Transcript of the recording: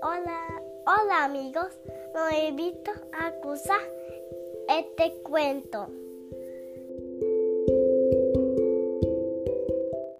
Hola, hola amigos, no invito a acusar este cuento.